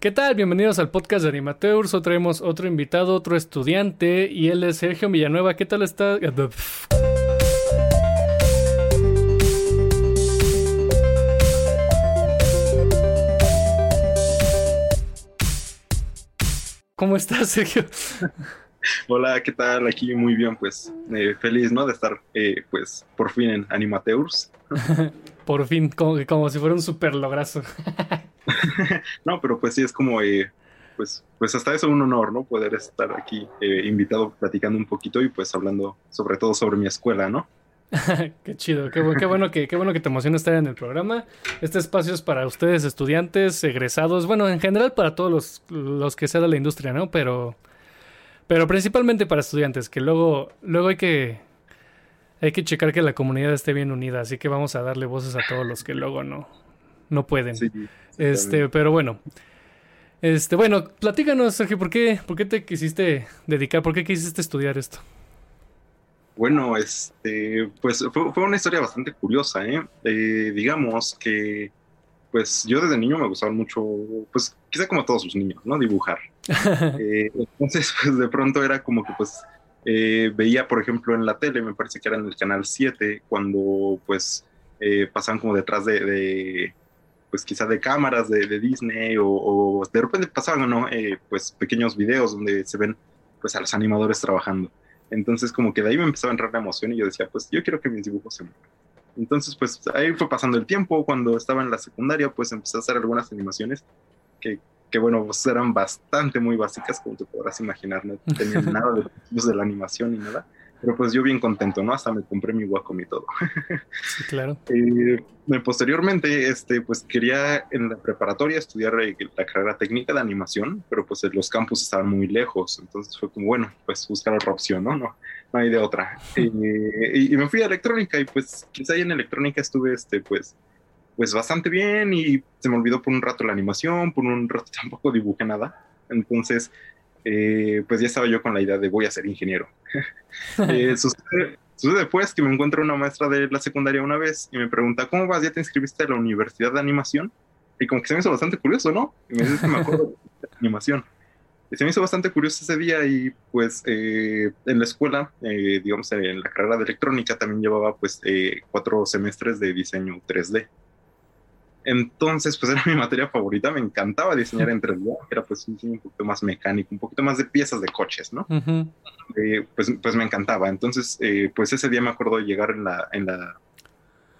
¿Qué tal? Bienvenidos al podcast de Animateurs. Hoy traemos otro invitado, otro estudiante, y él es Sergio Villanueva. ¿Qué tal está? ¿Cómo estás, Sergio? Hola, ¿qué tal? Aquí muy bien, pues eh, feliz, ¿no? De estar, eh, pues, por fin en Animateurs. por fin, como, como si fuera un super lograzo. no, pero pues sí, es como, eh, pues, pues hasta eso un honor, ¿no? Poder estar aquí invitado platicando un poquito y pues hablando sobre todo sobre mi escuela, ¿no? qué chido, qué, bueno que, qué bueno que te emociona estar en el programa. Este espacio es para ustedes, estudiantes, egresados, bueno, en general para todos los, los que sea de la industria, ¿no? Pero pero principalmente para estudiantes, que luego, luego hay que hay que checar que la comunidad esté bien unida, así que vamos a darle voces a todos los que luego no, no pueden. este, pero bueno. Este, bueno, platícanos, Sergio, ¿por qué, ¿por qué te quisiste dedicar? ¿Por qué quisiste estudiar esto? Bueno, este, pues fue, fue una historia bastante curiosa, ¿eh? ¿eh? Digamos que, pues yo desde niño me gustaba mucho, pues quizá como todos los niños, ¿no? Dibujar. Eh, entonces, pues de pronto era como que pues eh, veía, por ejemplo, en la tele, me parece que era en el canal 7, cuando pues eh, pasaban como detrás de, pues quizá de cámaras de, Disney o, de repente pasaban, ¿no? pues pequeños videos donde se ven pues a los animadores trabajando. Entonces como que de ahí me empezaba a entrar la emoción y yo decía, pues yo quiero que mis dibujos se muevan. Entonces pues ahí fue pasando el tiempo, cuando estaba en la secundaria pues empecé a hacer algunas animaciones que que bueno, pues eran bastante muy básicas, como te podrás imaginar, no tenían nada de, de la animación ni nada, pero pues yo bien contento, ¿no? Hasta me compré mi Wacom y todo. Sí, claro. Eh, posteriormente, este, pues quería en la preparatoria estudiar eh, la carrera técnica de animación, pero pues los campus estaban muy lejos, entonces fue como, bueno, pues buscar otra opción, ¿no? No, no hay de otra. Eh, y, y, me fui a electrónica y pues quizá ahí en electrónica estuve, este, pues pues bastante bien y se me olvidó por un rato la animación, por un rato tampoco dibujé nada. Entonces, eh, pues ya estaba yo con la idea de voy a ser ingeniero. eh, sucede, después que me encuentro una maestra de la secundaria una vez y me pregunta, ¿cómo vas? ¿Ya te inscribiste a la Universidad de Animación? Y como que se me hizo bastante curioso, ¿no? Y me dice que me acuerdo de animación. Y se me hizo bastante curioso ese día y pues eh, en la escuela, eh, digamos en la carrera de electrónica también llevaba pues cuatro semestres de diseño 3D. Entonces, pues era mi materia favorita, me encantaba diseñar en 3D, era pues un un poquito más mecánico, un poquito más de piezas de coches, ¿no? Eh, pues, pues me encantaba. Entonces, eh, pues ese día me acuerdo de llegar en la, en la,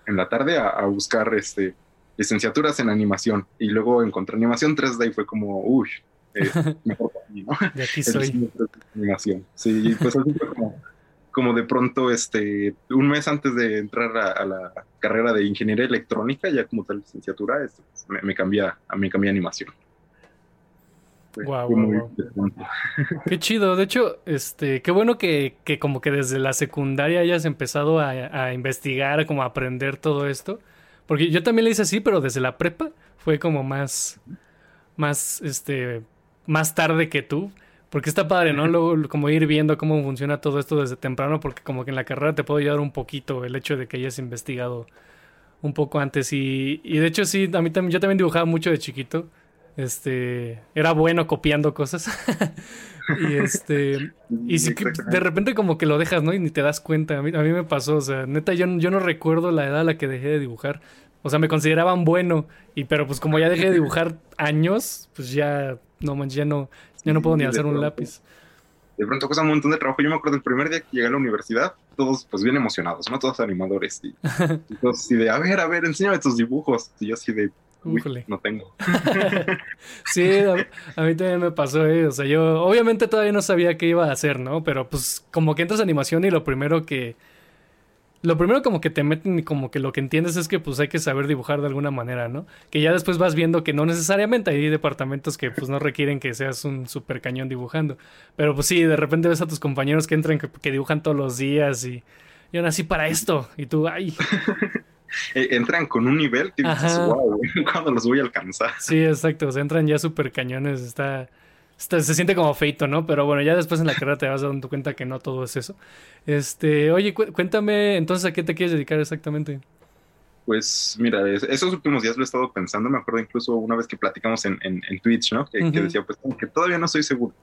en la tarde a, buscar este, licenciaturas en animación y luego encontré animación 3D y fue como, uy, eh, mejor para mí, ¿no? De aquí soy. Animación. Sí, pues así fue como como de pronto, este, un mes antes de entrar a, la carrera de ingeniería electrónica, ya como tal licenciatura, este, pues, me, cambia, a mí cambia animación. wow, Qué chido. De hecho, este, qué bueno que, que como que desde la secundaria hayas empezado a, a, investigar, como a aprender todo esto. Porque yo también le hice así, pero desde la prepa fue como más, más, este, más tarde que tú. Porque está padre, ¿no? Luego, como ir viendo cómo funciona todo esto desde temprano, porque como que en la carrera te puede ayudar un poquito el hecho de que hayas investigado un poco antes. Y, y de hecho, sí, a mí también, yo también dibujaba mucho de chiquito. Este, era bueno copiando cosas. y este, y sí que de repente como que lo dejas, ¿no? Y ni te das cuenta. A mí, a mí me pasó, o sea, neta, yo, yo no recuerdo la edad a la que dejé de dibujar. O sea, me consideraban bueno, y pero pues como ya dejé de dibujar años, pues ya, no manches, ya no, yo no puedo ni hacer un lápiz. De pronto cosa un montón de trabajo. Yo me acuerdo el primer día que llegué a la universidad, todos pues bien emocionados, ¿no? Todos animadores. Y, todos así de, a ver, a ver, enséñame tus dibujos. Y yo así de, Uy, no tengo. sí, a, mí también me pasó, ¿eh? O sea, yo obviamente todavía no sabía qué iba a hacer, ¿no? Pero pues como que entras a animación y lo primero que lo primero como que te meten y como que lo que entiendes es que pues hay que saber dibujar de alguna manera, ¿no? Que ya después vas viendo que no necesariamente hay departamentos que pues no requieren que seas un super cañón dibujando. Pero pues sí, de repente ves a tus compañeros que entran que, dibujan todos los días y yo nací para esto y tú, ay. Eh, entran con un nivel que dices, wow, ¿cuándo los voy a alcanzar? Sí, exacto, o sea, entran ya super cañones, está se siente como feito, ¿no? Pero bueno, ya después en la carrera te vas dando cuenta que no todo es eso. Este, oye, cuéntame, entonces, ¿a qué te quieres dedicar exactamente? Pues mira, esos últimos días lo he estado pensando, me acuerdo incluso una vez que platicamos en, en, Twitch, ¿no? Que, decía, pues que todavía no estoy seguro.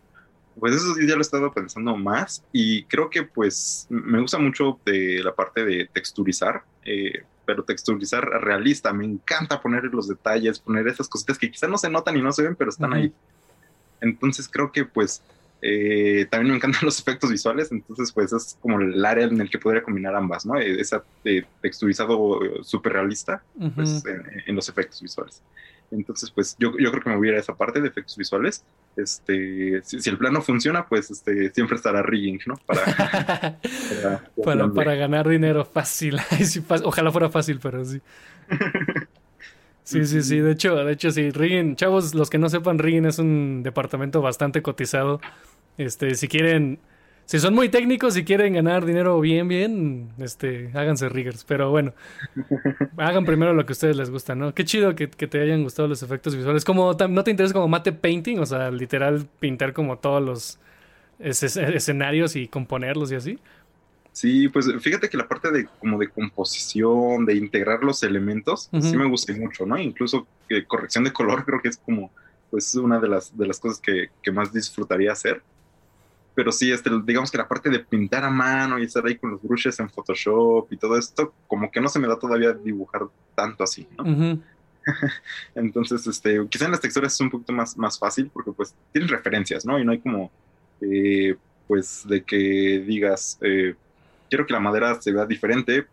Pues esos días ya lo he estado pensando más y creo que pues me gusta mucho de la parte de texturizar, eh, pero texturizar realista, me encanta poner los detalles, poner esas cositas que quizás no se notan y no se ven, pero están ahí. Entonces creo que pues eh, también me encantan los efectos visuales, entonces pues es como el área en el que podría combinar ambas, ¿no? Eh, esa de texturizado súper realista pues, en, los efectos visuales. Entonces pues yo, yo creo que me voy a ir a esa parte de efectos visuales. Este, si, el plano funciona, pues este, siempre estará rigging, ¿no? Para, para, para, ganar dinero fácil. Ojalá fuera fácil, pero sí. Sí, sí, sí. De hecho, de hecho, sí. Riggin, chavos, los que no sepan, Riggin es un departamento bastante cotizado. Este, si quieren, si son muy técnicos, si quieren ganar dinero bien, bien, este, háganse riggers. Pero bueno, hagan primero lo que a ustedes les gusta, ¿no? Qué chido que, te hayan gustado los efectos visuales. Como, ¿no te interesa como mate painting? O sea, literal pintar como todos los escenarios y componerlos y así. Sí, pues fíjate que la parte de como de composición, de integrar los elementos, sí me gusta mucho, ¿no? Incluso que corrección de color creo que es como pues una de las, de las cosas que, más disfrutaría hacer. Pero sí, este, digamos que la parte de pintar a mano y estar ahí con los brushes en Photoshop y todo esto, como que no se me da todavía dibujar tanto así, ¿no? Entonces, este, quizá en las texturas es un poquito más, más fácil porque pues tienes referencias, ¿no? Y no hay como, eh, pues, de que digas, eh, quiero que la madera se vea diferente.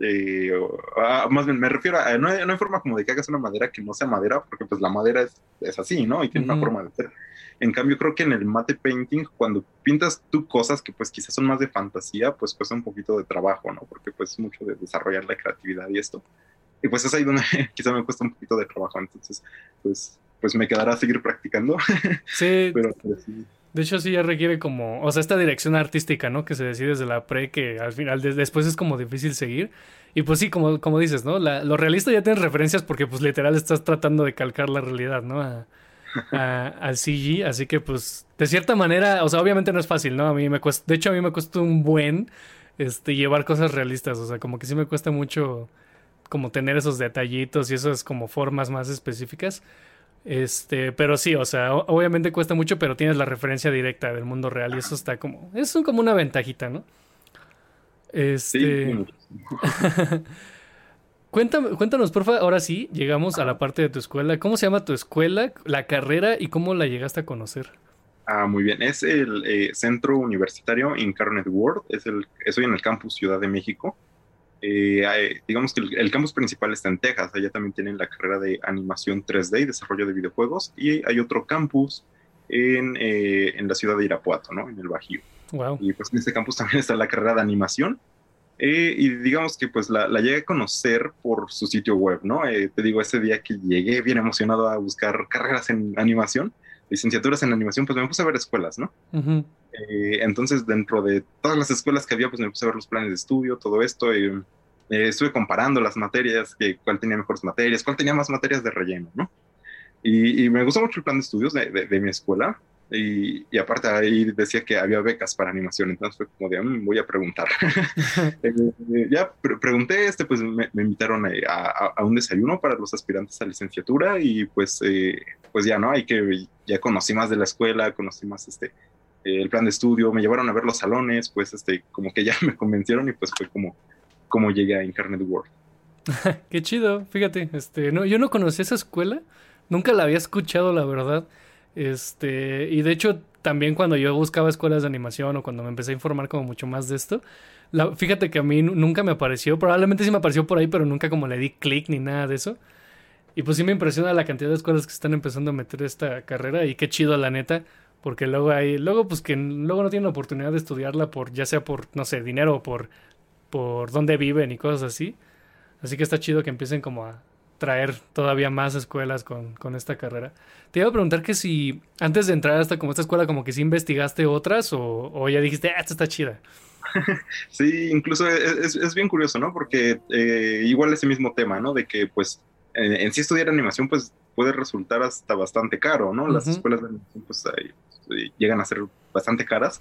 Eh, ah, más bien, me refiero a, no hay, forma como de que hagas una madera que no sea madera, porque pues la madera es, así, ¿no? Y tiene una forma de ser. En cambio, creo que en el mate painting, cuando pintas tú cosas que pues quizás son más de fantasía, pues cuesta un poquito de trabajo, ¿no? Porque pues mucho de desarrollar la creatividad y esto. Y pues es ahí donde quizás me cuesta un poquito de trabajo. Entonces, pues, pues me quedará seguir practicando. Sí. Pero pues, sí. De hecho, sí ya requiere como, o sea, esta dirección artística, ¿no? Que se decide desde la pre, que al final, después es como difícil seguir. Y pues sí, como, como dices, ¿no? La, lo realista ya tienes referencias porque pues literal estás tratando de calcar la realidad, ¿no? al CG, así que pues de cierta manera, o sea, obviamente no es fácil, ¿no? A mí me cuesta, de hecho a mí me cuesta un buen, este, llevar cosas realistas, o sea, como que sí me cuesta mucho como tener esos detallitos y esas como formas más específicas. Este, pero sí, o sea, obviamente cuesta mucho, pero tienes la referencia directa del mundo real y eso está como, es como una ventajita, ¿no? Este. cuéntame, cuéntanos, porfa, ahora sí, llegamos a la parte de tu escuela. ¿Cómo se llama tu escuela, la carrera y cómo la llegaste a conocer? Ah, muy bien. Es el eh, Centro Universitario Incarnate World. Es el, estoy en el campus Ciudad de México. Eh, digamos que el, campus principal está en Texas, allá también tienen la carrera de animación 3D y desarrollo de videojuegos, y hay otro campus en, eh, en la ciudad de Irapuato, ¿no? En el Bajío. Wow. Y pues en este campus también está la carrera de animación. Eh, y digamos que pues la, la, llegué a conocer por su sitio web, ¿no? te digo, ese día que llegué bien emocionado a buscar carreras en animación, licenciaturas en animación, pues me puse a ver escuelas, ¿no? entonces, dentro de todas las escuelas que había, pues me puse a ver los planes de estudio, todo esto. y eh, estuve comparando las materias, que, cuál tenía mejores materias, cuál tenía más materias de relleno, ¿no? Y, me gustó mucho el plan de estudios de, de, mi escuela. Y, y, aparte ahí decía que había becas para animación, entonces fue como de, mm, voy a preguntar. Eh, ya pregunté, este, pues me, invitaron a, a, un desayuno para los aspirantes a licenciatura y pues, eh, pues ya, ¿no? Hay que, ya conocí más de la escuela, conocí más este, el plan de estudio, me llevaron a ver los salones, pues este, como que ya me convencieron y pues fue como, cómo llegué a Incarnate World. Qué chido, fíjate, este, no, yo no conocí esa escuela, nunca la había escuchado, la verdad. Este, y de hecho, también cuando yo buscaba escuelas de animación o cuando me empecé a informar como mucho más de esto, la, fíjate que a mí nunca me apareció, probablemente sí me apareció por ahí, pero nunca como le di clic ni nada de eso. Y pues sí me impresiona la cantidad de escuelas que están empezando a meter esta carrera y qué chido la neta, porque luego hay, luego pues que luego no tienen la oportunidad de estudiarla por, ya sea por, no sé, dinero o por por dónde viven y cosas así. Así que está chido que empiecen como a traer todavía más escuelas con, con esta carrera. Te iba a preguntar que si antes de entrar hasta como esta escuela, como que si investigaste otras o, o ya dijiste, ah, esta está chida. Sí, incluso es, es, bien curioso, ¿no? Porque eh, igual ese mismo tema, ¿no? De que pues en, sí estudiar animación pues puede resultar hasta bastante caro, ¿no? Las escuelas de animación pues llegan a ser bastante caras.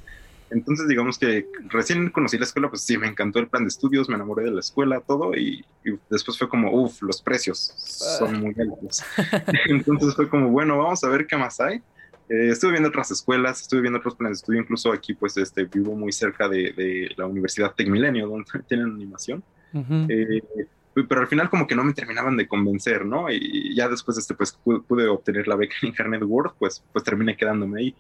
Entonces, digamos que recién conocí la escuela, pues sí, me encantó el plan de estudios, me enamoré de la escuela, todo, y, después fue como, uff, los precios son muy altos. Entonces fue como, bueno, vamos a ver qué más hay. Eh, estuve viendo otras escuelas, estuve viendo otros planes de estudio, incluso aquí, pues, este, vivo muy cerca de, de la Universidad Tecmilenio, donde tienen animación. eh, pero al final como que no me terminaban de convencer, ¿no? Y ya después, este, pues, pude, obtener la beca en Internet World, pues, pues terminé quedándome ahí.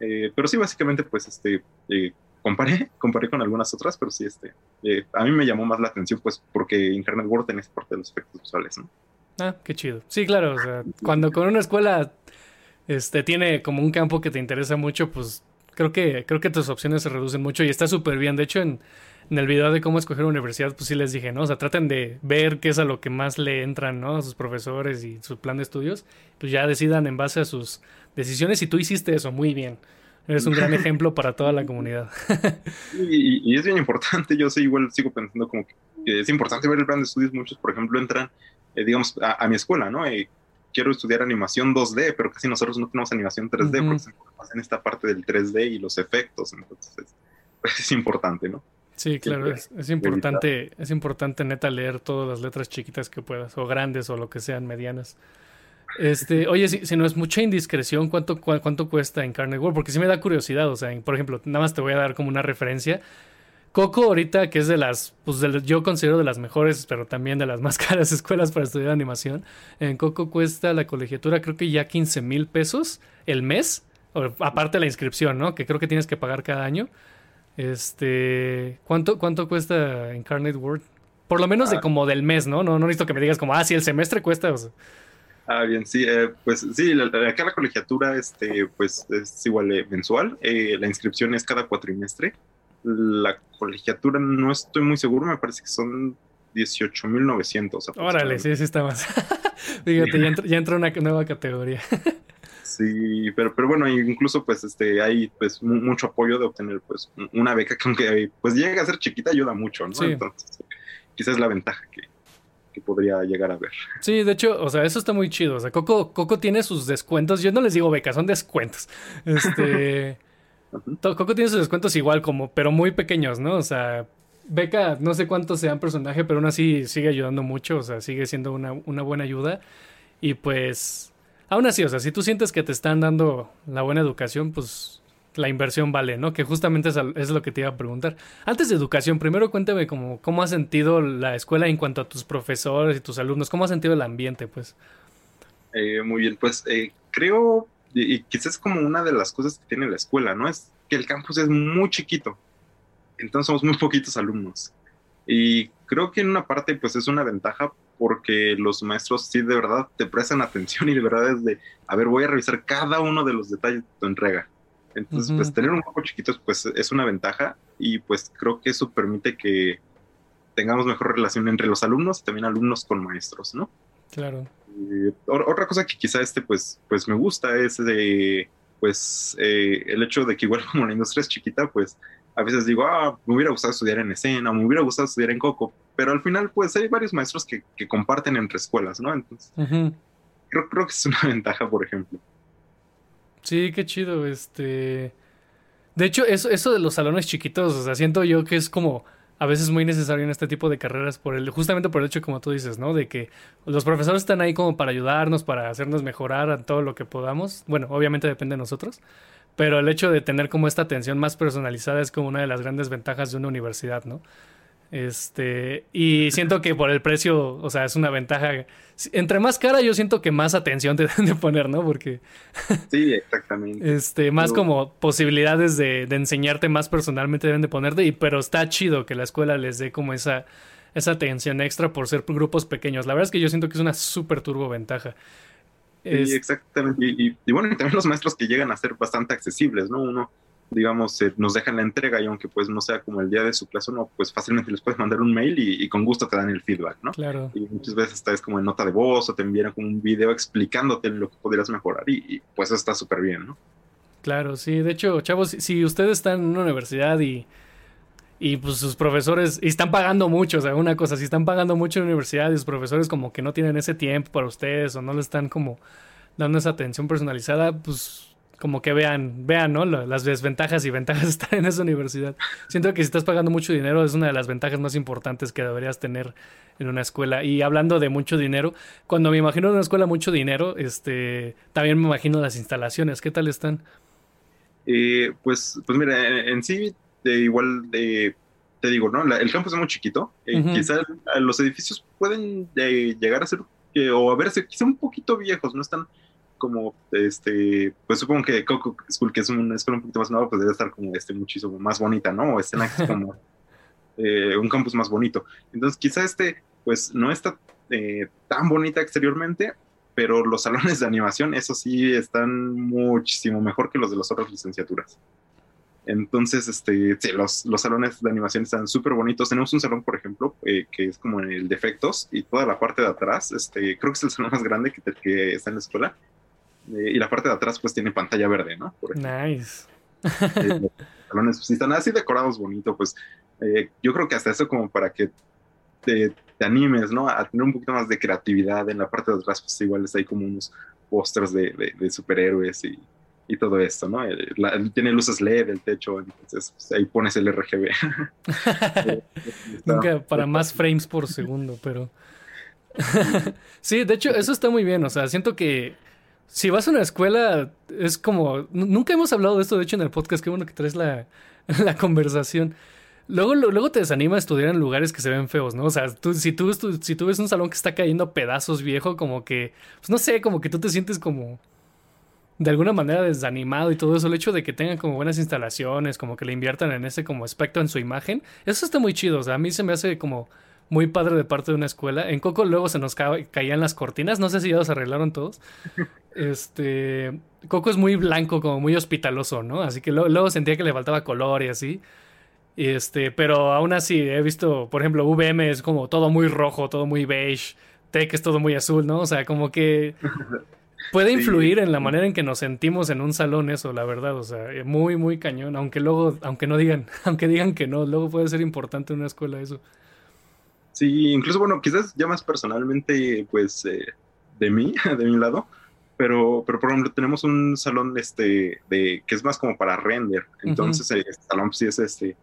Eh, pero sí, básicamente, pues, este, eh, comparé, comparé con algunas otras, pero sí, este, eh, a mí me llamó más la atención, pues, porque Internet World tiene esa parte de los efectos visuales, ¿no? Ah, qué chido. Sí, claro, o sea, cuando con una escuela, este, tiene como un campo que te interesa mucho, pues, creo que, creo que tus opciones se reducen mucho y está súper bien. De hecho, en, en el video de cómo escoger universidad, pues sí les dije, ¿no? O sea, traten de ver qué es a lo que más le entran, ¿no? A sus profesores y su plan de estudios. Pues ya decidan en base a sus decisiones. Y tú hiciste eso muy bien. Eres un gran ejemplo para toda la comunidad. y, es bien importante. Yo sí, igual sigo pensando como que es importante ver el plan de estudios. Muchos, por ejemplo, entran, eh, digamos, a, mi escuela, ¿no? Eh, quiero estudiar animación 2D, pero casi nosotros no tenemos animación 3D porque se en esta parte del 3D y los efectos. Entonces, es importante, ¿no? Sí, claro, es, importante, es importante neta leer todas las letras chiquitas que puedas, o grandes, o lo que sean, medianas. Este, oye, si, no es mucha indiscreción, ¿cuánto, cuánto cuesta en World? Porque sí me da curiosidad, o sea, por ejemplo, nada más te voy a dar como una referencia. Coco ahorita, que es de las, pues yo considero de las mejores, pero también de las más caras escuelas para estudiar animación. En Coco cuesta la colegiatura creo que ya 15 mil pesos el mes, aparte de la inscripción, ¿no? Que creo que tienes que pagar cada año. Este, ¿cuánto, cuánto cuesta Incarnate World? Por lo menos de ah. como del mes, ¿no? ¿no? No necesito que me digas como, ah, sí, el semestre cuesta. Ah, bien, sí, eh, pues sí, acá la colegiatura, este, pues es igual eh, mensual. Eh, la inscripción es cada cuatrimestre. La colegiatura no estoy muy seguro, me parece que son 18.900. Órale, sí, sí está más. Fíjate, ya ya entra una nueva categoría. Sí, pero, pero bueno, incluso pues este hay pues mucho apoyo de obtener pues una beca que aunque pues llega a ser chiquita ayuda mucho, ¿no? Entonces, quizás es la ventaja que, podría llegar a ver. Sí, de hecho, o sea, eso está muy chido. O sea, Coco, Coco tiene sus descuentos. Yo no les digo becas, son descuentos. Este. Coco tiene sus descuentos igual, como, pero muy pequeños, ¿no? O sea, beca, no sé cuántos sean personaje, pero aún así sigue ayudando mucho. O sea, sigue siendo una, una buena ayuda. Y pues Aún así, o sea, si tú sientes que te están dando la buena educación, pues la inversión vale, ¿no? Que justamente es, lo que te iba a preguntar. Antes de educación, primero cuéntame cómo, cómo has sentido la escuela en cuanto a tus profesores y tus alumnos, cómo has sentido el ambiente, pues. Eh, muy bien, pues eh, creo, y, quizás es como una de las cosas que tiene la escuela, ¿no? Es que el campus es muy chiquito, entonces somos muy poquitos alumnos. Y creo que en una parte, pues es una ventaja porque los maestros sí de verdad te prestan atención y de verdad es de, a ver, voy a revisar cada uno de los detalles de tu entrega. Entonces, pues tener un poco chiquitos, pues es una ventaja y pues creo que eso permite que tengamos mejor relación entre los alumnos y también alumnos con maestros, ¿no? Claro. otra cosa que quizá este, pues, pues me gusta es de, pues, eh, el hecho de que igual como la industria es chiquita, pues a veces digo, ah, me hubiera gustado estudiar en escena, me hubiera gustado estudiar en Coco, pero al final, pues hay varios maestros que, que comparten entre escuelas, ¿no? Entonces, creo, creo que es una ventaja, por ejemplo. Sí, qué chido, este... De hecho, eso, eso de los salones chiquitos, o sea, siento yo que es como a veces muy necesario en este tipo de carreras por el justamente por el hecho como tú dices, ¿no? De que los profesores están ahí como para ayudarnos, para hacernos mejorar a todo lo que podamos. Bueno, obviamente depende de nosotros, pero el hecho de tener como esta atención más personalizada es como una de las grandes ventajas de una universidad, ¿no? Este, y siento que por el precio, o sea, es una ventaja. Entre más cara, yo siento que más atención te deben de poner, ¿no? Porque. Sí, exactamente. Este, más como posibilidades de, de, enseñarte más personalmente deben de ponerte, y, pero está chido que la escuela les dé como esa, esa atención extra por ser grupos pequeños. La verdad es que yo siento que es una súper turbo ventaja. Sí, exactamente. Y, bueno, y también los maestros que llegan a ser bastante accesibles, ¿no? Uno, digamos, eh, nos dejan la entrega y aunque pues no sea como el día de su clase, uno pues fácilmente les puedes mandar un mail y, con gusto te dan el feedback, ¿no? Claro. Y muchas veces está es como en nota de voz o te envían como un video explicándote lo que podrías mejorar y, pues eso está súper bien, ¿no? Claro, sí. De hecho, chavos, si ustedes están en una universidad y y pues sus profesores, y están pagando mucho, o sea, una cosa, si están pagando mucho en la universidad y sus profesores como que no tienen ese tiempo para ustedes o no le están como dando esa atención personalizada, pues como que vean, vean, ¿no? Las desventajas y ventajas de estar en esa universidad. Siento que si estás pagando mucho dinero es una de las ventajas más importantes que deberías tener en una escuela. Y hablando de mucho dinero, cuando me imagino en una escuela mucho dinero, este, también me imagino las instalaciones. ¿Qué tal están? Eh, pues, pues mira, en, sí, igual de, te digo, ¿no? el campus es muy chiquito. Eh, quizás los edificios pueden eh, llegar a ser o a verse quizá un poquito viejos, no están como, este, pues supongo que Coco School, que es una escuela un poquito más nueva, pues debe estar como, este, muchísimo más bonita, ¿no? O estén aquí como eh, un campus más bonito. Entonces, quizá este, pues no está eh, tan bonita exteriormente, pero los salones de animación, eso sí, están muchísimo mejor que los de las otras licenciaturas. Entonces, este, sí, los, los salones de animación están súper bonitos. Tenemos un salón, por ejemplo, eh, que es como el de efectos y toda la parte de atrás, este, creo que es el salón más grande que, que está en la escuela. Eh, y la parte de atrás, pues tiene pantalla verde, ¿no? nice. Eh, los salones, pues, están así decorados bonito, pues yo creo que hasta eso como para que te, te, animes, ¿no? A tener un poquito más de creatividad. En la parte de atrás, pues igual ahí como unos pósters de, de superhéroes y y todo esto, ¿no? tiene luces LED el techo, entonces pues, ahí pones el RGB. Nunca para más frames por segundo, pero... sí, de hecho, eso está muy bien, o sea, siento que si vas a una escuela es como... Nunca hemos hablado de esto, de hecho, en el podcast, qué bueno que traes la, la conversación. Luego, luego te desanima a estudiar en lugares que se ven feos, ¿no? O sea, tú, si, tú, si tú ves un salón que está cayendo pedazos viejo, como que, pues no sé, como que tú te sientes como de alguna manera desanimado y todo eso, el hecho de que tengan como buenas instalaciones, como que le inviertan en ese como aspecto en su imagen, eso está muy chido, o sea, a mí se me hace como muy padre de parte de una escuela. En Coco luego se nos caían las cortinas, no sé si ya los arreglaron todos. Este, Coco es muy blanco, como muy hospitaloso, ¿no? Así que luego, sentía que le faltaba color y así. Este, pero aún así he visto, por ejemplo, VM es como todo muy rojo, todo muy beige, Tech es todo muy azul, ¿no? O sea, como que Puede influir en la manera en que nos sentimos en un salón eso, la verdad, o sea, eh, muy, muy cañón, aunque luego, aunque no digan, aunque digan que no, luego puede ser importante en una escuela eso. Sí, incluso, bueno, quizás ya más personalmente, pues, eh, de mí, de mi lado, pero, pero por ejemplo, tenemos un salón, este, de, que es más como para render, entonces el salón sí es, este,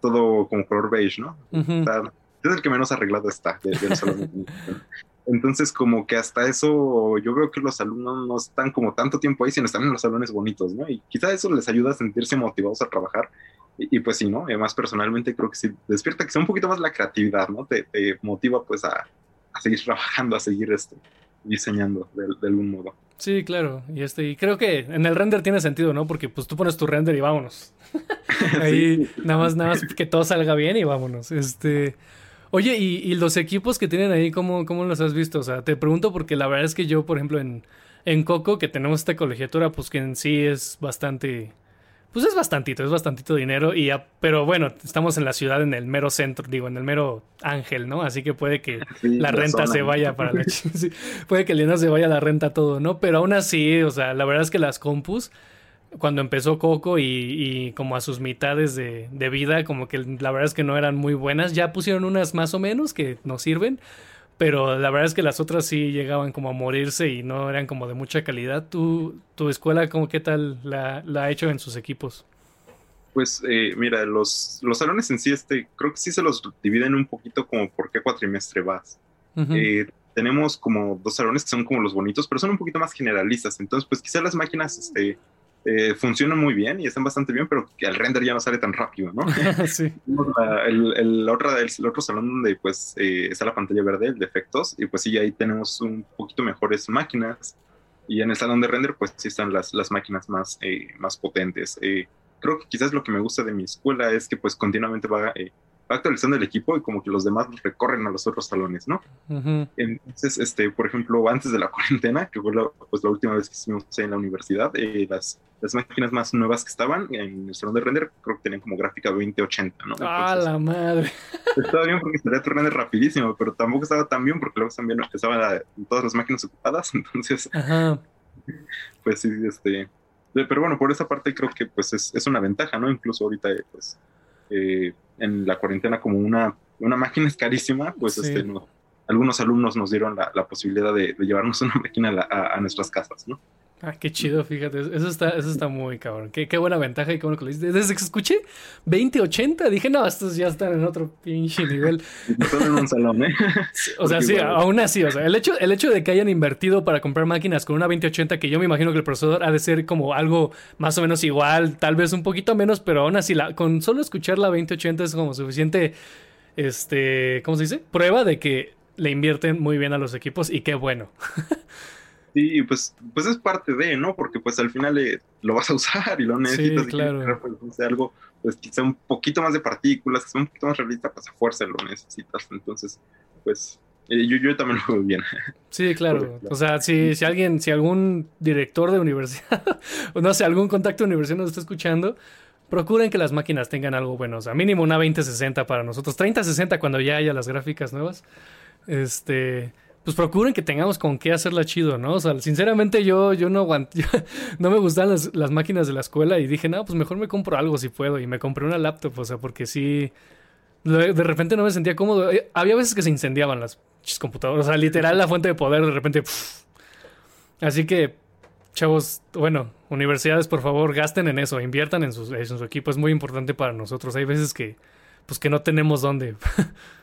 todo como color beige, ¿no? es el que menos arreglado está del salón. Entonces, como que hasta eso, yo veo que los alumnos no están como tanto tiempo ahí, sino están en los salones bonitos, ¿no? Y quizá eso les ayuda a sentirse motivados a trabajar. Y, pues sí, ¿no? Además, personalmente creo que sí, despierta que sea un poquito más la creatividad, ¿no? Te, motiva pues a, seguir trabajando, a seguir este, diseñando de, algún modo. Sí, claro. Y este, y creo que en el render tiene sentido, ¿no? Porque pues tú pones tu render y vámonos. Ahí nada más, nada más que todo salga bien y vámonos. Este. Oye, ¿y, los equipos que tienen ahí, ¿cómo, ¿cómo los has visto? O sea, te pregunto porque la verdad es que yo, por ejemplo, en, en Coco, que tenemos esta colegiatura, pues que en sí es bastante... Pues es bastantito, es bastantito dinero, y pero bueno, estamos en la ciudad, en el mero centro, digo, en el mero ángel, ¿no? Así que puede que la, renta se vaya para la... puede que el dinero se vaya la renta todo, ¿no? Pero aún así, o sea, la verdad es que las compus cuando empezó Coco y, como a sus mitades de, vida, como que la verdad es que no eran muy buenas. Ya pusieron unas más o menos que nos sirven, pero la verdad es que las otras sí llegaban como a morirse y no eran como de mucha calidad. ¿Tu, tu escuela, como qué tal la, ha hecho en sus equipos? Pues eh, mira, los, los salones en sí, este, creo que sí se los dividen un poquito como por qué cuatrimestre vas. Eh, tenemos como dos salones que son como los bonitos, pero son un poquito más generalistas. Entonces, pues quizás las máquinas este, eh, funcionan muy bien y están bastante bien, pero que el render ya no sale tan rápido, ¿no? sí. el, el, otro, el, otro salón donde pues eh, está la pantalla verde, el de efectos, y pues sí, ahí tenemos un poquito mejores máquinas. Y en el salón de render, pues sí están las, las máquinas más, eh, más potentes. creo que quizás lo que me gusta de mi escuela es que pues continuamente va actualizando el equipo y como que los demás recorren a los otros salones, ¿no? Entonces, este, por ejemplo, antes de la cuarentena, que fue la, pues, la última vez que estuvimos en la universidad, eh, las, las máquinas más nuevas que estaban en el salón de render, creo que tenían como gráfica 2080, ¿no? ¡Ah, la madre! Estaba bien porque estaría tu render rapidísimo, pero tampoco estaba tan bien porque luego también estaban todas las máquinas ocupadas, entonces... Pues sí, este... Pero bueno, por esa parte creo que pues es, es una ventaja, ¿no? Incluso ahorita, pues eh, en la cuarentena como una, una máquina es carísima, pues este, algunos alumnos nos dieron la, posibilidad de, llevarnos una máquina a, nuestras casas, ¿no? Ah, qué chido, fíjate. Eso está, eso está muy cabrón. Qué, qué buena ventaja y qué bueno que lo dices. Desde que escuché 2080, dije, no, estos ya están en otro pinche nivel. Están en un salón, ¿eh? O sea, sí, aún así, o sea, el hecho, el hecho de que hayan invertido para comprar máquinas con una 2080, que yo me imagino que el procesador ha de ser como algo más o menos igual, tal vez un poquito menos, pero aún así, la, con solo escuchar la 2080 es como suficiente, este, ¿cómo se dice? Prueba de que le invierten muy bien a los equipos y qué bueno. Sí, pues, pues es parte de, ¿no? Porque pues al final eh, lo vas a usar y lo necesitas. Sí, claro. pues, algo, pues quizá un poquito más de partículas, que sea un poquito más realista, pues a fuerza lo necesitas. Entonces, pues eh, yo, yo también lo veo bien. Sí, claro. O sea, si, si alguien, si algún director de universidad, o no sé, algún contacto de universidad nos está escuchando, procuren que las máquinas tengan algo bueno. O sea, mínimo una 2060 para nosotros. 3060 cuando ya haya las gráficas nuevas. Este pues procuren que tengamos con qué hacerla chido, ¿no? O sea, sinceramente yo, yo no aguanté, no me gustaban las, máquinas de la escuela y dije, no, pues mejor me compro algo si puedo. Y me compré una laptop, o sea, porque sí, de, repente no me sentía cómodo. Eh, había veces que se incendiaban las computadoras, o sea, literal la fuente de poder de repente... Así que, chavos, bueno, universidades, por favor, gasten en eso, inviertan en, sus, en su equipo, es muy importante para nosotros. Hay veces que, pues que no tenemos dónde.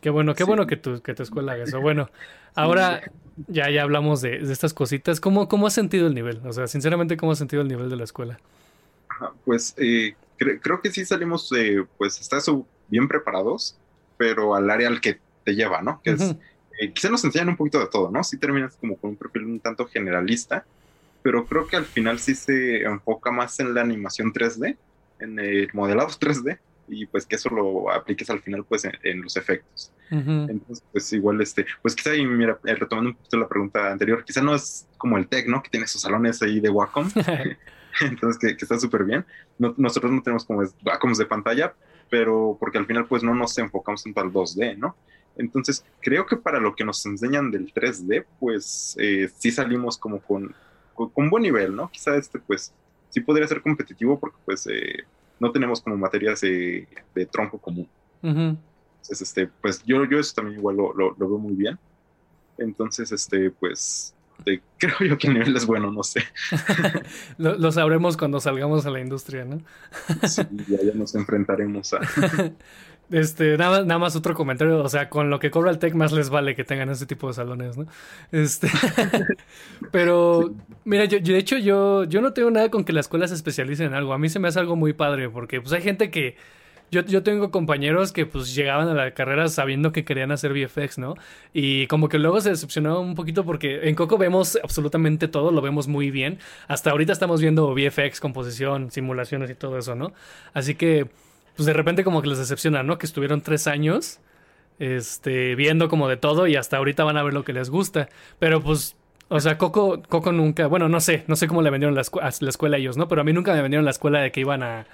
Qué bueno, qué bueno que tu, que tu escuela haga eso. Bueno, ahora ya, ya hablamos de, estas cositas. ¿Cómo, ¿Cómo has sentido el nivel? O sea, sinceramente, ¿cómo has sentido el nivel de la escuela? Pues eh, creo que sí salimos, eh, pues, estás bien preparados, pero al área al que te lleva, ¿no? Que es, eh, quizá nos enseñan un poquito de todo, ¿no? Sí terminas como con un perfil un tanto generalista, pero creo que al final sí se enfoca más en la animación 3D, en el modelado 3D, y pues que eso lo apliques al final pues en, los efectos. Entonces pues igual este, pues quizá y mira, eh, retomando un poquito la pregunta anterior, quizá no es como el tech, ¿no? Que tiene sus salones ahí de Wacom, entonces que, está súper bien. nosotros no tenemos como Wacoms de pantalla, pero porque al final pues no nos enfocamos tanto al 2D, ¿no? Entonces creo que para lo que nos enseñan del 3D pues eh, sí salimos como con, con, buen nivel, ¿no? Quizá este pues sí podría ser competitivo porque pues... Eh, no tenemos como materias de, tronco común. Entonces, este, pues yo, yo eso también igual lo, lo, veo muy bien. Entonces, este, pues creo yo que el nivel es bueno, no sé. lo, sabremos cuando salgamos a la industria, ¿no? sí, ya, ya nos enfrentaremos a... Este, nada, nada más otro comentario, o sea, con lo que cobra el tech más les vale que tengan ese tipo de salones, ¿no? Este, pero, mira, yo, de hecho yo, yo no tengo nada con que la escuela se especialice en algo, a mí se me hace algo muy padre, porque pues hay gente que, yo, yo tengo compañeros que pues llegaban a la carrera sabiendo que querían hacer VFX, ¿no? Y como que luego se decepcionaban un poquito porque en Coco vemos absolutamente todo, lo vemos muy bien, hasta ahorita estamos viendo VFX, composición, simulaciones y todo eso, ¿no? Así que pues de repente como que les decepciona, ¿no? Que estuvieron tres años este, viendo como de todo y hasta ahorita van a ver lo que les gusta. Pero pues, o sea, Coco, Coco nunca, bueno, no sé, no sé cómo le vendieron la, la escuela a ellos, ¿no? Pero a mí nunca me vendieron la escuela de que iban a,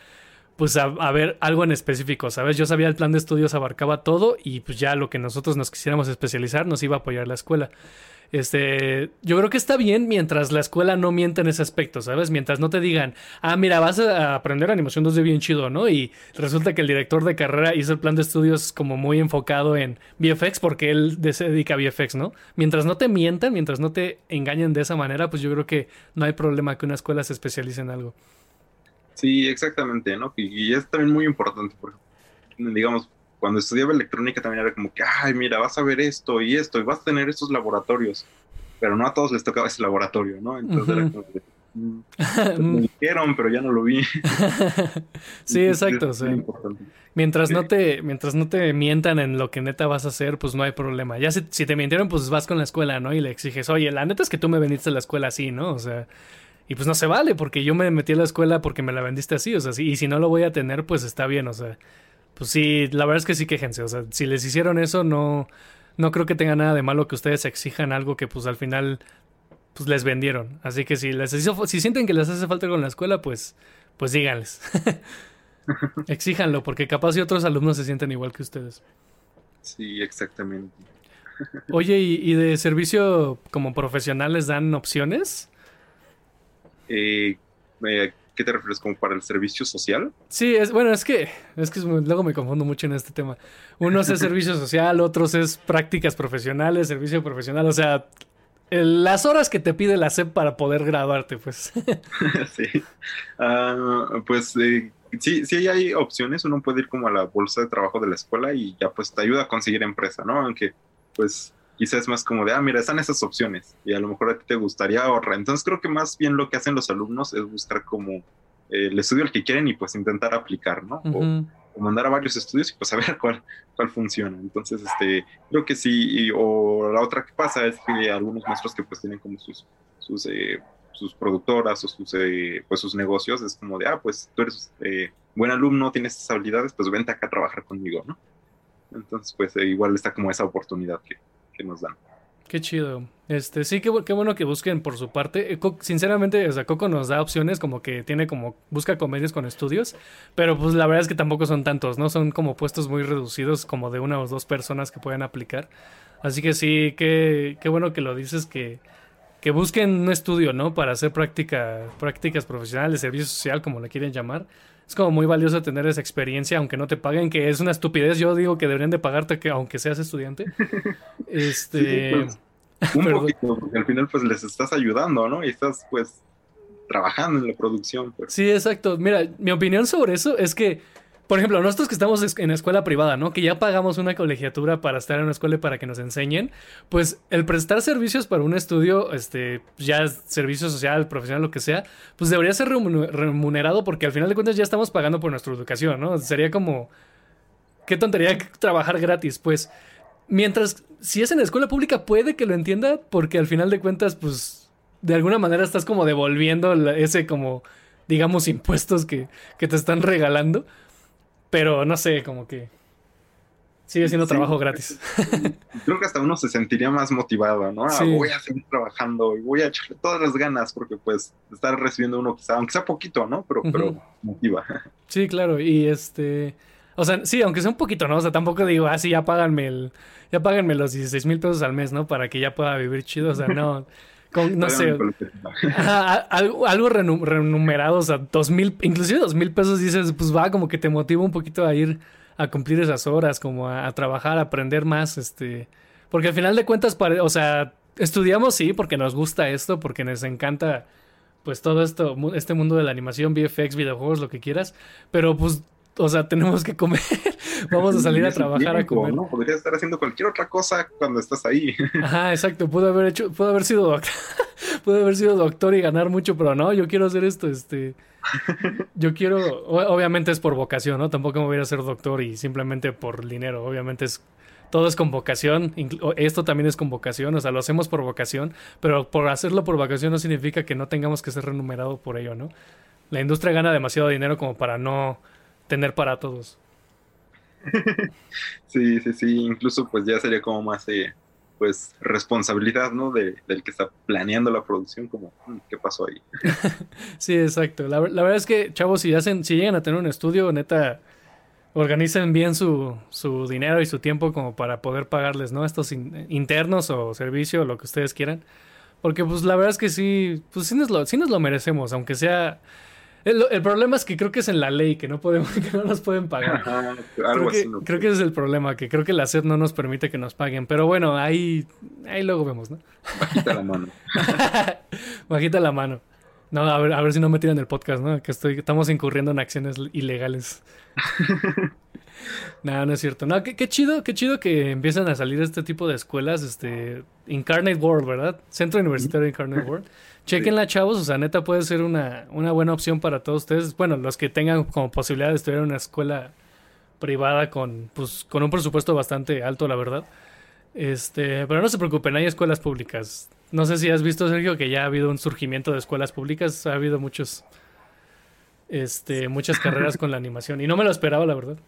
pues a, a, ver algo en específico, ¿sabes? Yo sabía el plan de estudios abarcaba todo y pues ya lo que nosotros nos quisiéramos especializar nos iba a apoyar la escuela. Este, yo creo que está bien mientras la escuela no miente en ese aspecto, ¿sabes? Mientras no te digan, ah, mira, vas a aprender animación 2D bien chido, ¿no? Y resulta que el director de carrera hizo el plan de estudios como muy enfocado en VFX porque él se dedica a VFX, ¿no? Mientras no te mientan, mientras no te engañen de esa manera, pues yo creo que no hay problema que una escuela se especialice en algo. Sí, exactamente, ¿no? Y, es también muy importante, porque, digamos, cuando estudiaba electrónica también era como que, ay, mira, vas a ver esto y esto, y vas a tener estos laboratorios, pero no a todos les tocaba ese laboratorio, ¿no? Entonces era como que, mm, pues me dijeron, pero ya no lo vi. sí, exacto. mientras no te, mientras no te mientan en lo que neta vas a hacer, pues no hay problema. Ya si, te mintieron, pues vas con la escuela, ¿no? Y le exiges, oye, la neta es que tú me vendiste a la escuela así, ¿no? O sea, y pues no se vale, porque yo me metí a la escuela porque me la vendiste así, o sea, y si no lo voy a tener, pues está bien, o sea, pues sí, la verdad es que sí quejense. O sea, si les hicieron eso, no, no creo que tenga nada de malo que ustedes exijan algo que pues al final pues les vendieron. Así que si les si sienten que les hace falta con la escuela, pues, pues díganles. Exíjanlo, porque capaz si otros alumnos se sienten igual que ustedes. Sí, exactamente. Oye, ¿y, y de servicio como profesionales dan opciones? Eh, eh, ¿Qué te refieres como para el servicio social? Sí, es bueno, es que es que luego me confundo mucho en este tema. Unos es servicio social, otros es prácticas profesionales, servicio profesional, o sea, las horas que te pide la SEP para poder graduarte, pues. sí. Ah, pues eh, sí, sí hay opciones. Uno puede ir como a la bolsa de trabajo de la escuela y ya pues te ayuda a conseguir empresa, ¿no? Aunque pues quizás es más como de, ah, mira, están esas opciones y a lo mejor a ti te gustaría ahorrar. Entonces creo que más bien lo que hacen los alumnos es buscar como eh, el estudio al que quieren y pues intentar aplicar, ¿no? o, mandar a varios estudios y pues a ver cuál, cuál funciona. Entonces, este, creo que sí, o la otra que pasa es que algunos maestros que pues tienen como sus, sus, eh, sus productoras o sus, eh, pues sus negocios, es como de, ah, pues tú eres buen alumno, tienes esas habilidades, pues vente acá a trabajar conmigo, ¿no? Entonces, pues igual está como esa oportunidad que, nos dan. Qué chido. Este, sí, qué, qué, bueno que busquen por su parte. Eh, sinceramente, o sea, Coco nos da opciones como que tiene como, busca convenios con estudios, pero pues la verdad es que tampoco son tantos, ¿no? Son como puestos muy reducidos, como de una o dos personas que pueden aplicar. Así que sí, qué, qué bueno que lo dices, que, que busquen un estudio, ¿no? Para hacer práctica, prácticas profesionales, servicio social, como le quieren llamar es como muy valioso tener esa experiencia, aunque no te paguen, que es una estupidez. Yo digo que deberían de pagarte que aunque seas estudiante. Este. Pues, un poquito, porque al final pues les estás ayudando, ¿no? Y estás pues trabajando en la producción. Pues. Sí, exacto. Mira, mi opinión sobre eso es que por ejemplo, nosotros que estamos en escuela privada, ¿no? Que ya pagamos una colegiatura para estar en una escuela y para que nos enseñen, pues el prestar servicios para un estudio, este, ya servicio social, profesional, lo que sea, pues debería ser remunerado porque al final de cuentas ya estamos pagando por nuestra educación, ¿no? Sería como, qué tontería trabajar gratis, pues. Mientras, si es en la escuela pública, puede que lo entienda, porque al final de cuentas, pues, de alguna manera estás como devolviendo ese como, digamos, impuestos que, que te están regalando. Pero no sé, como que sigue siendo trabajo gratis. Creo que hasta uno se sentiría más motivado, ¿no? Ah, voy a seguir trabajando y voy a echarle todas las ganas porque pues estar recibiendo uno quizá, aunque sea poquito, ¿no? Pero, pero motiva. Sí, claro. Y este... O sea, sí, aunque sea un poquito, ¿no? O sea, tampoco digo, ah, sí, ya páganme el... Ya páganme los 16 mil pesos al mes, ¿no? Para que ya pueda vivir chido. O sea, no... no sé, algo, algo renumerado, o sea, dos mil, inclusive dos mil pesos dices, pues va, como que te motiva un poquito a ir a cumplir esas horas, como a, trabajar, a aprender más, este, porque al final de cuentas, o sea, estudiamos sí, porque nos gusta esto, porque nos encanta, pues todo esto, este mundo de la animación, VFX, videojuegos, lo que quieras, pero pues o sea, tenemos que comer. Vamos a salir a trabajar a comer. ¿no? Podrías estar haciendo cualquier otra cosa cuando estás ahí. Ajá, exacto. Pudo haber hecho, pudo haber sido doctor, pudo haber sido doctor y ganar mucho, pero no, yo quiero hacer esto, este. Yo quiero, obviamente es por vocación, ¿no? Tampoco me voy a ser doctor y simplemente por dinero. Obviamente es todo es con vocación, esto también es con vocación, o sea, lo hacemos por vocación, pero por hacerlo por vocación no significa que no tengamos que ser remunerado por ello, ¿no? La industria gana demasiado dinero como para no tener para todos. sí, sí, sí, incluso pues ya sería como más eh, pues responsabilidad, ¿no? De, del que está planeando la producción, como, mm, ¿qué pasó ahí? sí, exacto. La, verdad es que, chavos, si hacen, si llegan a tener un estudio, neta, organicen bien su, su dinero y su tiempo como para poder pagarles, ¿no? Estos internos o servicio, lo que ustedes quieran. Porque pues la verdad es que sí, pues sí nos lo, sí nos lo merecemos, aunque sea el, problema es que creo que es en la ley que no podemos, que no nos pueden pagar. creo, que, creo que ese es el problema, que creo que la SED no nos permite que nos paguen. Pero bueno, ahí, ahí luego vemos, ¿no? Bajita la mano. Bajita la mano. No, a ver, a ver si no me tiran el podcast, ¿no? Que estoy, estamos incurriendo en acciones ilegales. no, no es cierto. No, qué, qué, chido, qué chido que empiezan a salir este tipo de escuelas, este, Incarnate World, ¿verdad? Centro Universitario Incarnate World. Chequenla, chavos, o sea, neta puede ser una, una buena opción para todos ustedes. Bueno, los que tengan como posibilidad de estudiar en una escuela privada con, pues, con un presupuesto bastante alto, la verdad. Este, pero no se preocupen, hay escuelas públicas. No sé si has visto, Sergio, que ya ha habido un surgimiento de escuelas públicas. Ha habido muchos, este, muchas carreras con la animación. Y no me lo esperaba, la verdad.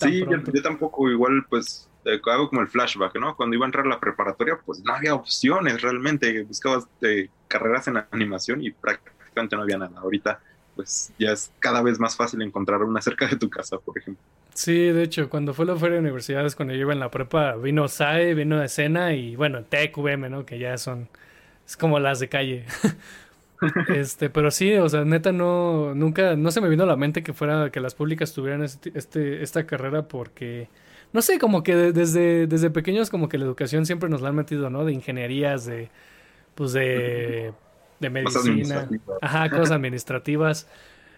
Sí, yo, tampoco, igual, pues, hago como el flashback, ¿no? Cuando iba a entrar a la preparatoria, pues no había opciones realmente. Buscabas eh, carreras en animación y prácticamente no había nada. Ahorita, pues, ya es cada vez más fácil encontrar una cerca de tu casa, por ejemplo. Sí, de hecho, cuando fue la feria de universidades, cuando yo iba en la prepa, vino SAE, vino Escena y, bueno, TQM, ¿no? Que ya son, es como las de calle. este, pero sí, o sea, neta no, nunca, no se me vino a la mente que fuera, que las públicas tuvieran este, este, esta carrera porque, no sé, como que desde, desde pequeños como que la educación siempre nos la han metido, ¿no? De ingenierías, de, pues de, de medicina, ajá, cosas administrativas.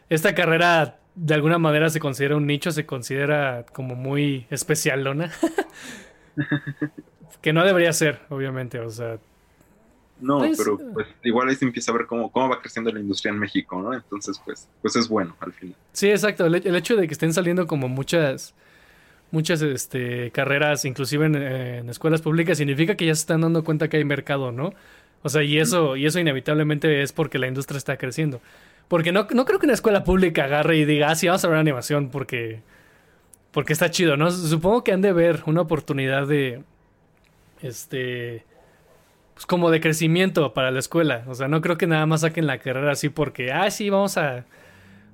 Esta carrera de alguna manera se considera un nicho, se considera como muy especial, Lona. que no debería ser, obviamente, o sea. No, pues, pero pues, igual ahí se empieza a ver cómo, cómo va creciendo la industria en México, ¿no? Entonces, pues, pues es bueno al final. Sí, exacto. El, hecho de que estén saliendo como muchas muchas este, carreras, inclusive en, escuelas públicas, significa que ya se están dando cuenta que hay mercado, ¿no? O sea, y eso, y eso inevitablemente es porque la industria está creciendo. Porque no, no creo que una escuela pública agarre y diga, ah, sí, vamos a ver animación porque, porque está chido, ¿no? Supongo que han de ver una oportunidad de, este, pues como de crecimiento para la escuela. O sea, no creo que nada más saquen la carrera así porque, ah, sí, vamos a,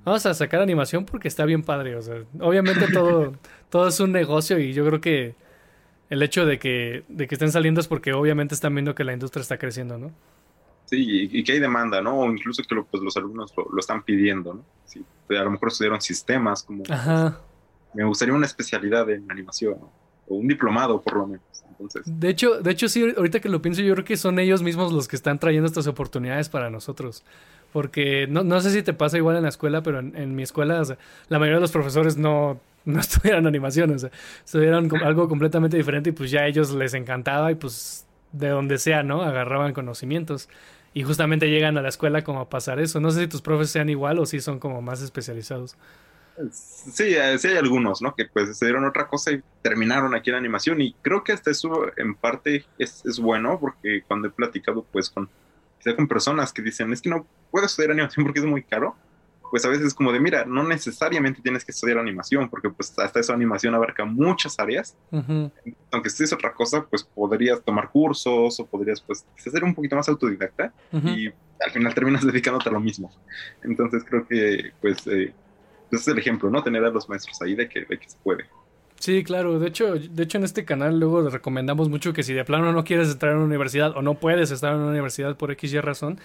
vamos a sacar animación porque está bien padre. O sea, obviamente todo, todo es un negocio y yo creo que el hecho de que, de que estén saliendo es porque obviamente están viendo que la industria está creciendo, ¿no? Sí, y, que hay demanda, ¿no? O incluso que pues, los alumnos lo, están pidiendo, ¿no? Sí, a lo mejor estudiaron sistemas, como... Ajá. me gustaría una especialidad en animación, o un diplomado por lo menos. Entonces. De hecho, de hecho, sí, ahorita que lo pienso, yo creo que son ellos mismos los que están trayendo estas oportunidades para nosotros. Porque no, no sé si te pasa igual en la escuela, pero en, mi escuela la mayoría de los profesores no, no estudiaron animación, o sea, estudiaron algo completamente diferente y pues ya a ellos les encantaba y pues de donde sea, ¿no? Agarraban conocimientos. Y justamente llegan a la escuela como a pasar eso. No sé si tus profes sean igual o si son como más especializados. Sí, eh, sí hay algunos, ¿no? Que pues se dieron otra cosa y terminaron aquí en animación. Y creo que hasta eso en parte es, es bueno porque cuando he platicado pues con, con personas que dicen, es que no puedo estudiar animación porque es muy caro pues a veces es como de, mira, no necesariamente tienes que estudiar animación, porque pues hasta esa animación abarca muchas áreas. Aunque estudies otra cosa, pues podrías tomar cursos o podrías pues ser un poquito más autodidacta y al final terminas dedicándote a lo mismo. Entonces creo que pues, eh, pues es el ejemplo, ¿no? Tener a los maestros ahí de que, de que se puede. Sí, claro. De hecho, de hecho, en este canal luego recomendamos mucho que si de plano no quieres entrar en una universidad o no puedes estar en una universidad por X y razón,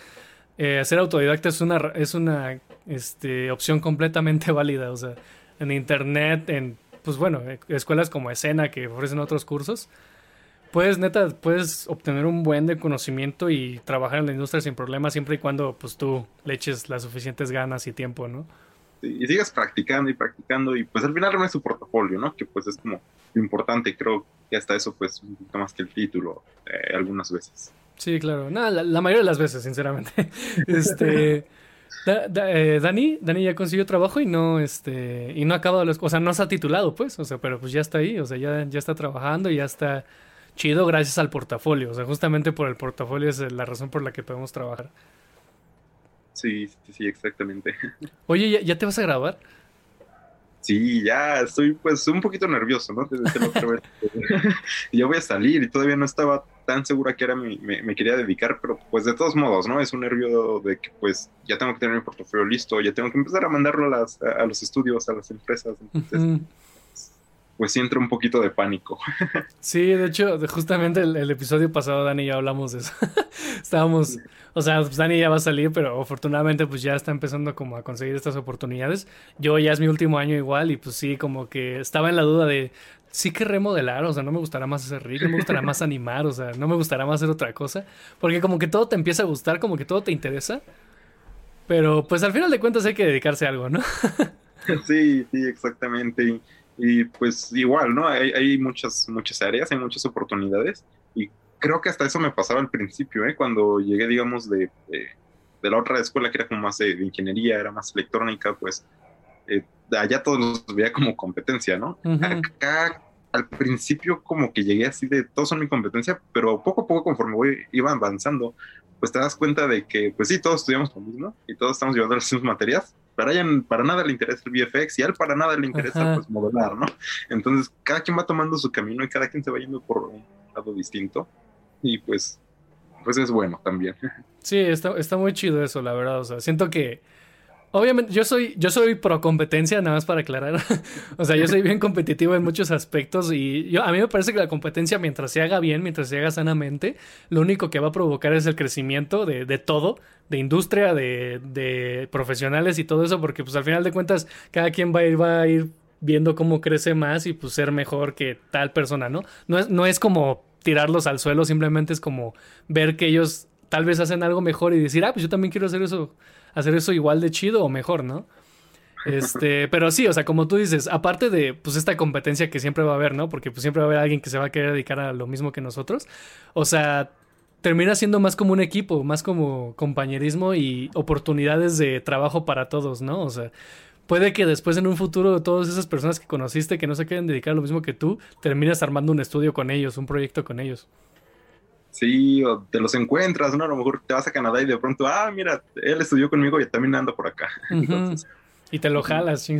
eh, ser autodidacta es una, es una este, opción completamente válida. O sea, en internet, en, pues bueno, eh, escuelas como Escena que ofrecen otros cursos, puedes, neta, puedes obtener un buen de conocimiento y trabajar en la industria sin problema siempre y cuando, pues tú le eches las suficientes ganas y tiempo, ¿no? Y sigas practicando y practicando y pues al final es su portafolio, ¿no? Que pues es como importante, creo que hasta eso pues un poquito más que el título eh, algunas veces. Sí, claro. Nada, la, mayoría de las veces, sinceramente. este. Eh, Dani, Dani ya consiguió trabajo y no, este, y no ha acabado los, o sea, no se ha titulado, pues, o sea, pero pues ya está ahí, o sea, ya, ya está trabajando y ya está chido gracias al portafolio, o sea, justamente por el portafolio es la razón por la que podemos trabajar. Sí, sí, sí, exactamente. Oye, ¿ya, ya te vas a grabar? Sí, ya estoy pues un poquito nervioso, ¿no? ya voy a salir y todavía no estaba tan segura que era mi, me, quería dedicar, pero pues de todos modos, ¿no? Es un nervio de que pues ya tengo que tener mi portafolio listo, ya tengo que empezar a mandarlo a, las, a los estudios, a las empresas. Entonces, pues sí entra un poquito de pánico. Sí, de hecho, justamente el, episodio pasado, Dani, ya hablamos de eso. Estábamos, o sea, pues Dani ya va a salir, pero afortunadamente pues ya está empezando como a conseguir estas oportunidades. Yo ya es mi último año igual y pues sí, como que estaba en la duda de, sí que remodelar, o sea, no me gustará más hacer ritmo, no me gustará más animar, o sea, no me gustará más hacer otra cosa, porque como que todo te empieza a gustar, como que todo te interesa, pero pues al final de cuentas hay que dedicarse a algo, ¿no? sí, sí, exactamente. Y pues igual, ¿no? Hay, hay, muchas, muchas áreas, hay muchas oportunidades y creo que hasta eso me pasaba al principio, ¿eh? Cuando llegué, digamos, de, de, la otra escuela que era como más de, ingeniería, era más electrónica, pues eh, allá todos los veía como competencia, ¿no? Acá al principio como que llegué así de todos son mi competencia, pero poco a poco conforme voy, iba avanzando, pues te das cuenta de que, pues sí, todos estudiamos lo mismo y todos estamos llevando las mismas materias, pero a Ryan para nada le interesa el VFX y a él para nada le interesa pues modelar, ¿no? Entonces cada quien va tomando su camino y cada quien se va yendo por un lado distinto y pues, pues es bueno también. Sí, está, está muy chido eso, la verdad, o sea, siento que Obviamente, yo soy, yo soy pro competencia, nada más para aclarar. o sea, yo soy bien competitivo en muchos aspectos y yo, a mí me parece que la competencia, mientras se haga bien, mientras se haga sanamente, lo único que va a provocar es el crecimiento de, de todo, de industria, de, de, profesionales y todo eso, porque pues al final de cuentas, cada quien va a ir, va a ir viendo cómo crece más y pues ser mejor que tal persona, ¿no? No es, no es como tirarlos al suelo, simplemente es como ver que ellos tal vez hacen algo mejor y decir, ah, pues yo también quiero hacer eso, hacer eso igual de chido o mejor, ¿no? Este, pero sí, o sea, como tú dices, aparte de pues esta competencia que siempre va a haber, ¿no? Porque pues siempre va a haber alguien que se va a querer dedicar a lo mismo que nosotros. O sea, termina siendo más como un equipo, más como compañerismo y oportunidades de trabajo para todos, ¿no? O sea, puede que después en un futuro todas esas personas que conociste que no se quieren dedicar a lo mismo que tú, terminas armando un estudio con ellos, un proyecto con ellos. Sí, o te los encuentras, ¿no? A lo mejor te vas a Canadá y de pronto, ah, mira, él estudió conmigo y también anda por acá. Entonces, y te lo jalas, sí.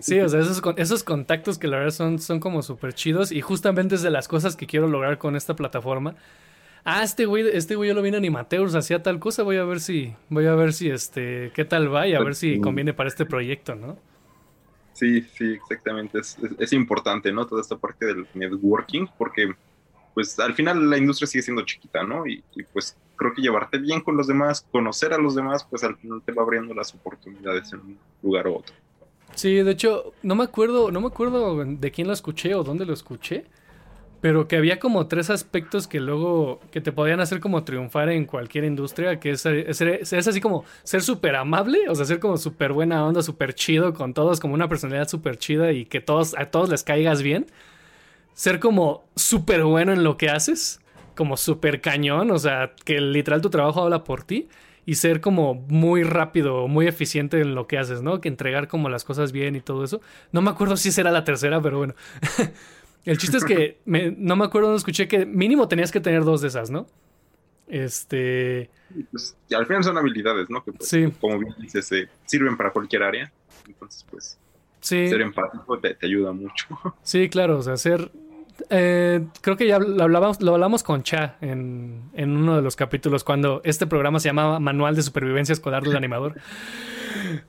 sí. o sea, esos, esos contactos que la verdad son, son como súper chidos y justamente es de las cosas que quiero lograr con esta plataforma. Ah, este güey, este güey yo lo vi en Animateurs, hacía tal cosa, voy a ver si, voy a ver si este, qué tal va y a ver si conviene para este proyecto, ¿no? Sí, sí, exactamente. Es, es importante, ¿no? Toda esta parte del networking, porque pues al final la industria sigue siendo chiquita, ¿no? Y, pues creo que llevarte bien con los demás, conocer a los demás, pues al final te va abriendo las oportunidades en un lugar u otro. Sí, de hecho, no me acuerdo, no me acuerdo de quién lo escuché o dónde lo escuché, pero que había como tres aspectos que luego, que te podían hacer como triunfar en cualquier industria, que es, es, así como ser súper amable, o sea, ser como súper buena onda, súper chido con todos, como una personalidad súper chida y que todos, a todos les caigas bien ser como súper bueno en lo que haces, como súper cañón, o sea, que literal tu trabajo habla por ti y ser como muy rápido, muy eficiente en lo que haces, ¿no? Que entregar como las cosas bien y todo eso. No me acuerdo si será la tercera, pero bueno. El chiste es que no me acuerdo, no escuché que mínimo tenías que tener dos de esas, ¿no? Este. Pues, y al final son habilidades, ¿no? Que pues, sí. como bien dices, sirven para cualquier área. Entonces, pues. Ser empático te, te, ayuda mucho. Sí, claro, o sea, ser eh, creo que ya lo hablamos, lo hablamos con Cha en, uno de los capítulos cuando este programa se llamaba Manual de Supervivencia Escolar del Animador.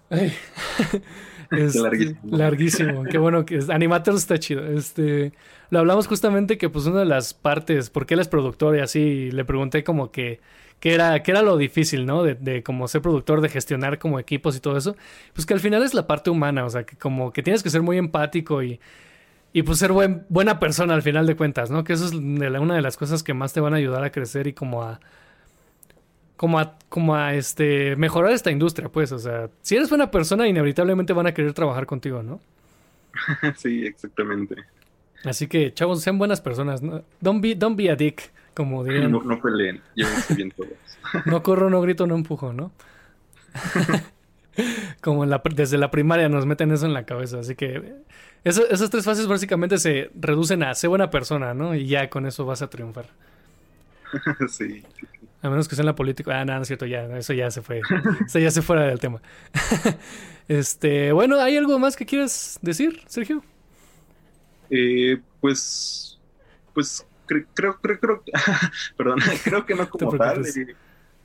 es larguísimo. Qué bueno que es. Animators está chido. Este, lo hablamos justamente que pues una de las partes, porque él es productor y así, le pregunté como que qué era, qué era lo difícil, ¿no? De, de como ser productor, de gestionar como equipos y todo eso. Pues que al final es la parte humana, o sea, que como que tienes que ser muy empático y y pues ser buen, buena persona al final de cuentas, ¿no? Que eso es una de las cosas que más te van a ayudar a crecer y como a como a como a este mejorar esta industria, pues, o sea, si eres buena persona inevitablemente van a querer trabajar contigo, ¿no? sí, exactamente. Así que, chavos, sean buenas personas, ¿no? Don't be, don't be a dick, como dirían. No, no peleen, bien todos. no corro, no grito, no empujo, ¿no? como la, desde la primaria nos meten eso en la cabeza, así que esas tres fases básicamente se reducen a ser buena persona, ¿no? Y ya con eso vas a triunfar. sí. A menos que sea en la política. Ah, no, no es cierto, ya, eso ya se fue. eso ya se fuera del tema. este, bueno, ¿hay algo más que quieras decir, Sergio? Eh, pues, pues creo, creo, creo, perdón, creo que no como tal. Eh,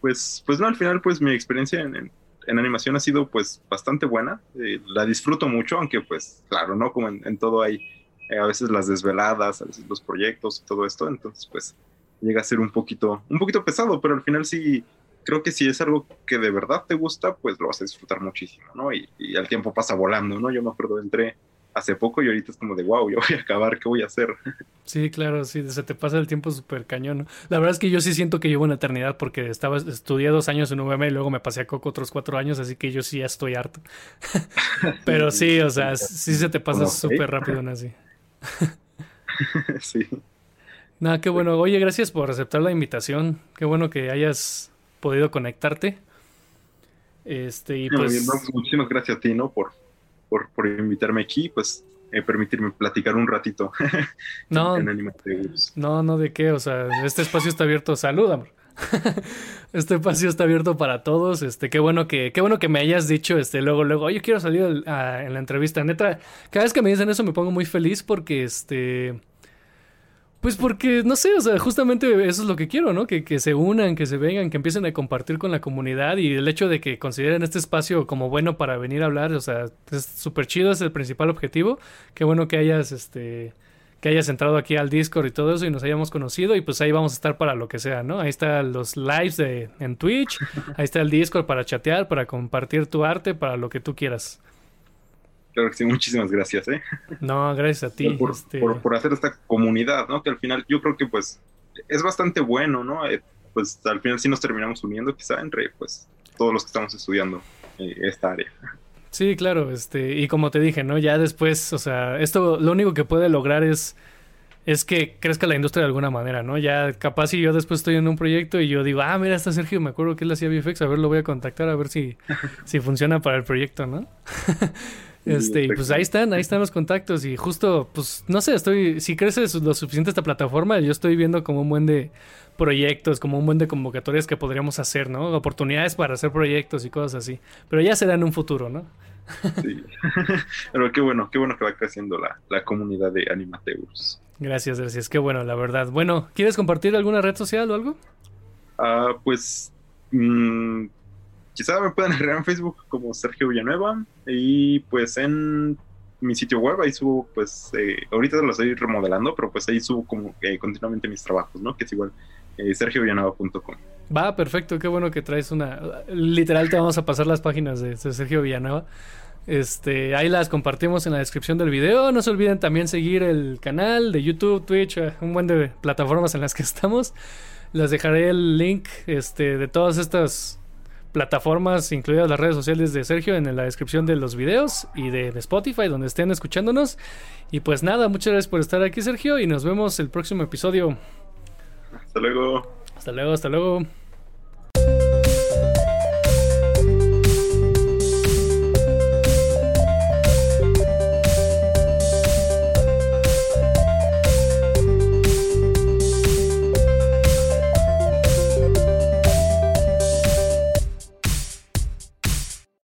pues, pues no, al final, pues mi experiencia en en animación ha sido pues bastante buena. Eh, la disfruto mucho, aunque pues claro, ¿no? Como en, todo hay eh, a veces las desveladas, a veces los proyectos y todo esto, entonces pues llega a ser un poquito, un poquito pesado, pero al final sí, creo que si es algo que de verdad te gusta, pues lo vas a disfrutar muchísimo, ¿no? Y, y el tiempo pasa volando, ¿no? Yo me acuerdo, entré hace poco y ahorita es como de, wow, yo voy a acabar, ¿qué voy a hacer? Sí, claro, sí, se te pasa el tiempo súper cañón. La verdad es que yo sí siento que llevo una eternidad porque estaba, estudié dos años en UVM y luego me pasé a Coco otros cuatro años, así que yo sí ya estoy harto. Pero sí, o sea, sí se te pasa súper rápido, así. sí. Nada, qué bueno. Oye, gracias por aceptar la invitación. Qué bueno que hayas podido conectarte. Este, y pues... muchísimas gracias a ti, ¿no? Por, por, invitarme aquí, pues eh, permitirme platicar un ratito no, en No, no, de qué, o sea, este espacio está abierto, salud, amor. este espacio está abierto para todos. Este, qué bueno que, qué bueno que me hayas dicho, este, luego, luego, oye, quiero salir en la entrevista. Neta, cada vez que me dicen eso me pongo muy feliz porque, este, pues porque, no sé, o sea, justamente eso es lo que quiero, ¿no? Que, que, se unan, que se vengan, que empiecen a compartir con la comunidad y el hecho de que consideren este espacio como bueno para venir a hablar, o sea, es súper chido, es el principal objetivo. Qué bueno que hayas, este, que hayas entrado aquí al Discord y todo eso y nos hayamos conocido y pues ahí vamos a estar para lo que sea, ¿no? Ahí están los lives de, en Twitch, ahí está el Discord para chatear, para compartir tu arte, para lo que tú quieras. Claro que sí, muchísimas gracias, ¿eh? No, gracias a ti. Este por, por, hacer esta comunidad, ¿no? Que al final yo creo que pues es bastante bueno, ¿no? Eh, pues al final sí nos terminamos uniendo quizá entre pues todos los que estamos estudiando eh, esta área. Sí, claro, este, y como te dije, ¿no? Ya después, o sea, esto lo único que puede lograr es es que crezca la industria de alguna manera, ¿no? Ya capaz si yo después estoy en un proyecto y yo digo, ah, mira, está Sergio, me acuerdo que él hacía VFX, a ver, lo voy a contactar a ver si, si funciona para el proyecto, ¿no? este, y pues ahí están, ahí están los contactos y justo, pues, no sé, estoy, si crece lo suficiente esta plataforma, yo estoy viendo como un buen de proyectos, como un buen de convocatorias que podríamos hacer, ¿no? Oportunidades para hacer proyectos y cosas así. Pero ya será en un futuro, ¿no? sí. Pero qué bueno, qué bueno que va creciendo la, la comunidad de animateurs. Gracias, gracias. Qué bueno, la verdad. Bueno, ¿quieres compartir alguna red social o algo? Ah, pues mm, quizá me puedan agregar en Facebook como Sergio Villanueva y pues en mi sitio web ahí subo pues eh, ahorita lo estoy remodelando pero pues ahí subo como continuamente mis trabajos no que es igual eh, sergiovillanueva.com va perfecto qué bueno que traes una literal te vamos a pasar las páginas de Sergio Villanueva este, ahí las compartimos en la descripción del video. No se olviden también seguir el canal de YouTube, Twitch, eh, un buen de plataformas en las que estamos. Les dejaré el link este, de todas estas plataformas, incluidas las redes sociales de Sergio, en la descripción de los videos y de, de Spotify, donde estén escuchándonos. Y pues nada, muchas gracias por estar aquí, Sergio, y nos vemos el próximo episodio. Hasta luego. Hasta luego, hasta luego.